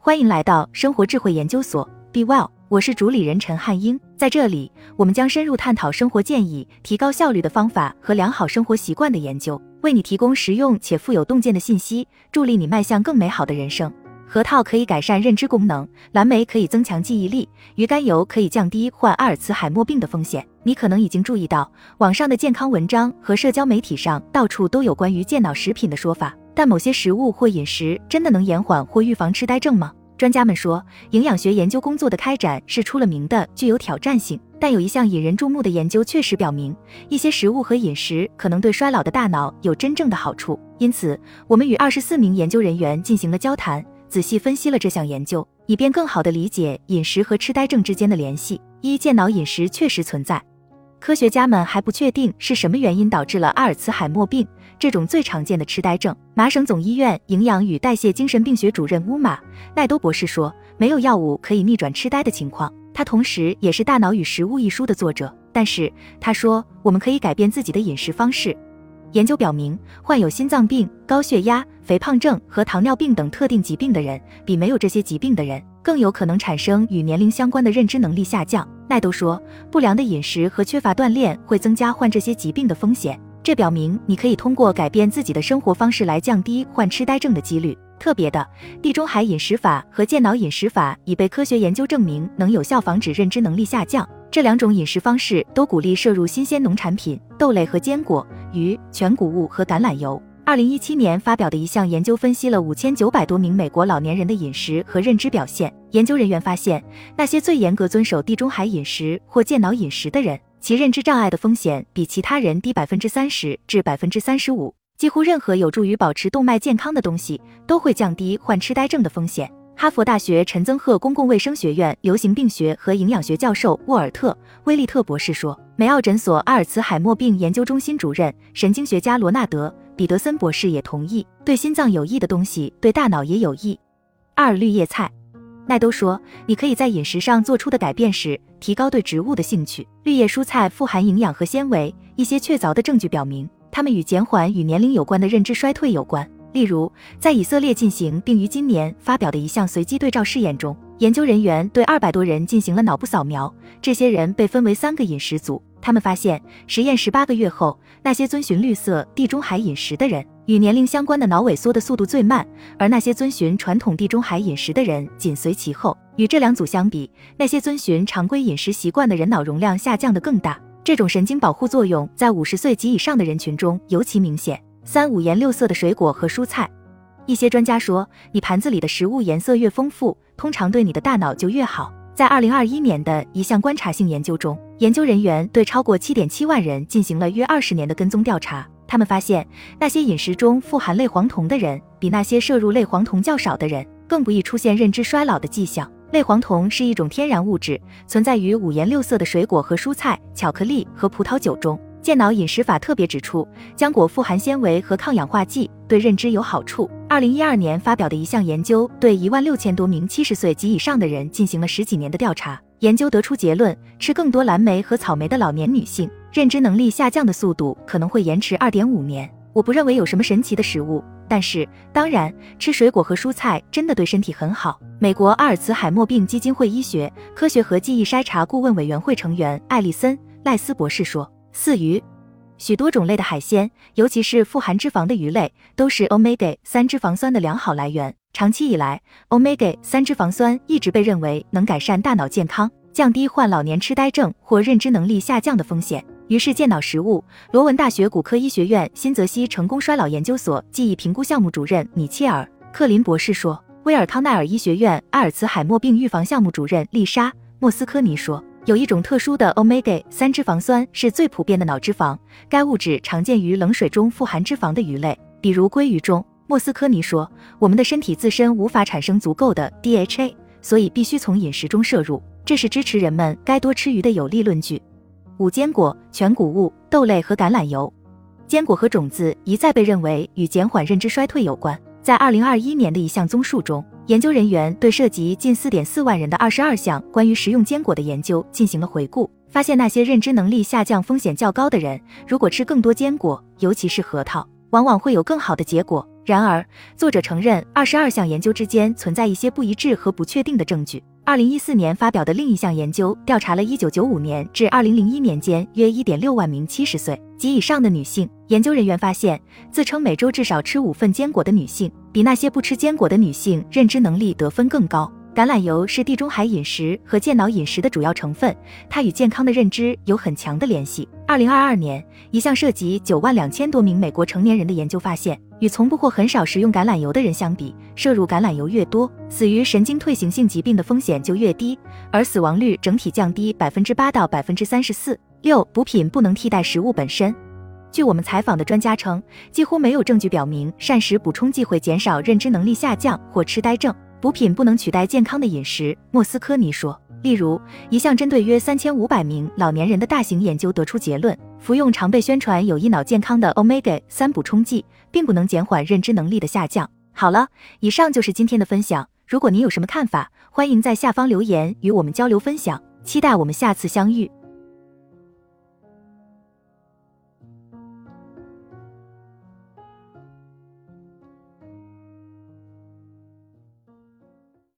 欢迎来到生活智慧研究所，Be Well，我是主理人陈汉英。在这里，我们将深入探讨生活建议、提高效率的方法和良好生活习惯的研究，为你提供实用且富有洞见的信息，助力你迈向更美好的人生。核桃可以改善认知功能，蓝莓可以增强记忆力，鱼肝油可以降低患阿尔茨海默病的风险。你可能已经注意到，网上的健康文章和社交媒体上到处都有关于健脑食品的说法。但某些食物或饮食真的能延缓或预防痴呆症吗？专家们说，营养学研究工作的开展是出了名的具有挑战性。但有一项引人注目的研究确实表明，一些食物和饮食可能对衰老的大脑有真正的好处。因此，我们与二十四名研究人员进行了交谈，仔细分析了这项研究，以便更好地理解饮食和痴呆症之间的联系。一、健脑饮食确实存在。科学家们还不确定是什么原因导致了阿尔茨海默病这种最常见的痴呆症。麻省总医院营养与代谢精神病学主任乌玛奈多博士说，没有药物可以逆转痴呆的情况。他同时也是《大脑与食物》一书的作者。但是他说，我们可以改变自己的饮食方式。研究表明，患有心脏病、高血压、肥胖症和糖尿病等特定疾病的人，比没有这些疾病的人更有可能产生与年龄相关的认知能力下降。奈都说，不良的饮食和缺乏锻炼会增加患这些疾病的风险。这表明你可以通过改变自己的生活方式来降低患痴呆症的几率。特别的，地中海饮食法和健脑饮食法已被科学研究证明能有效防止认知能力下降。这两种饮食方式都鼓励摄入新鲜农产品、豆类和坚果、鱼、全谷物和橄榄油。二零一七年发表的一项研究分析了五千九百多名美国老年人的饮食和认知表现。研究人员发现，那些最严格遵守地中海饮食或健脑饮食的人，其认知障碍的风险比其他人低百分之三十至百分之三十五。几乎任何有助于保持动脉健康的东西，都会降低患痴呆症的风险。哈佛大学陈增鹤公共卫生学院流行病学和营养学教授沃尔特·威利特博士说，梅奥诊所阿尔茨海默病研究中心主任、神经学家罗纳德。彼得森博士也同意，对心脏有益的东西对大脑也有益。二绿叶菜，奈都说，你可以在饮食上做出的改变是提高对植物的兴趣。绿叶蔬菜富含营养和纤维，一些确凿的证据表明，它们与减缓与年龄有关的认知衰退有关。例如，在以色列进行并于今年发表的一项随机对照试验中，研究人员对二百多人进行了脑部扫描，这些人被分为三个饮食组。他们发现，实验十八个月后，那些遵循绿色地中海饮食的人，与年龄相关的脑萎缩的速度最慢；而那些遵循传统地中海饮食的人紧随其后。与这两组相比，那些遵循常规饮食习惯的人脑容量下降的更大。这种神经保护作用在五十岁及以上的人群中尤其明显。三五颜六色的水果和蔬菜，一些专家说，你盘子里的食物颜色越丰富，通常对你的大脑就越好。在二零二一年的一项观察性研究中，研究人员对超过七点七万人进行了约二十年的跟踪调查。他们发现，那些饮食中富含类黄酮的人，比那些摄入类黄酮较少的人更不易出现认知衰老的迹象。类黄酮是一种天然物质，存在于五颜六色的水果和蔬菜、巧克力和葡萄酒中。健脑饮食法特别指出，浆果富含纤维和抗氧化剂，对认知有好处。二零一二年发表的一项研究对一万六千多名七十岁及以上的人进行了十几年的调查，研究得出结论：吃更多蓝莓和草莓的老年女性，认知能力下降的速度可能会延迟二点五年。我不认为有什么神奇的食物，但是当然，吃水果和蔬菜真的对身体很好。美国阿尔茨海默病基金会医学科学和记忆筛查顾问委员会成员艾利森·赖斯博士说。四鱼，许多种类的海鲜，尤其是富含脂肪的鱼类，都是 omega 三脂肪酸的良好来源。长期以来，omega 三脂肪酸一直被认为能改善大脑健康，降低患老年痴呆症或认知能力下降的风险。于是，健脑食物。罗文大学骨科医学院新泽西成功衰老研究所记忆评估项目主任米切尔·克林博士说。威尔康奈尔医学院阿尔茨海默病预防项目主任丽莎·莫斯科尼说。有一种特殊的 omega 三脂肪酸是最普遍的脑脂肪，该物质常见于冷水中富含脂肪的鱼类，比如鲑鱼中。莫斯科尼说：“我们的身体自身无法产生足够的 DHA，所以必须从饮食中摄入。这是支持人们该多吃鱼的有力论据。”五、坚果、全谷物、豆类和橄榄油。坚果和种子一再被认为与减缓认知衰退有关。在二零二一年的一项综述中。研究人员对涉及近四点四万人的二十二项关于食用坚果的研究进行了回顾，发现那些认知能力下降风险较高的人，如果吃更多坚果，尤其是核桃，往往会有更好的结果。然而，作者承认二十二项研究之间存在一些不一致和不确定的证据。二零一四年发表的另一项研究调查了一九九五年至二零零一年间约一点六万名七十岁及以上的女性。研究人员发现，自称每周至少吃五份坚果的女性，比那些不吃坚果的女性认知能力得分更高。橄榄油是地中海饮食和健脑饮食的主要成分，它与健康的认知有很强的联系。二零二二年，一项涉及九万两千多名美国成年人的研究发现，与从不或很少食用橄榄油的人相比，摄入橄榄油越多，死于神经退行性疾病的风险就越低，而死亡率整体降低百分之八到百分之三十四。六，补品不能替代食物本身。据我们采访的专家称，几乎没有证据表明膳食补充剂会减少认知能力下降或痴呆症。补品不能取代健康的饮食，莫斯科尼说。例如，一项针对约三千五百名老年人的大型研究得出结论：服用常被宣传有益脑健康的 omega 三补充剂，并不能减缓认知能力的下降。好了，以上就是今天的分享。如果您有什么看法，欢迎在下方留言与我们交流分享。期待我们下次相遇。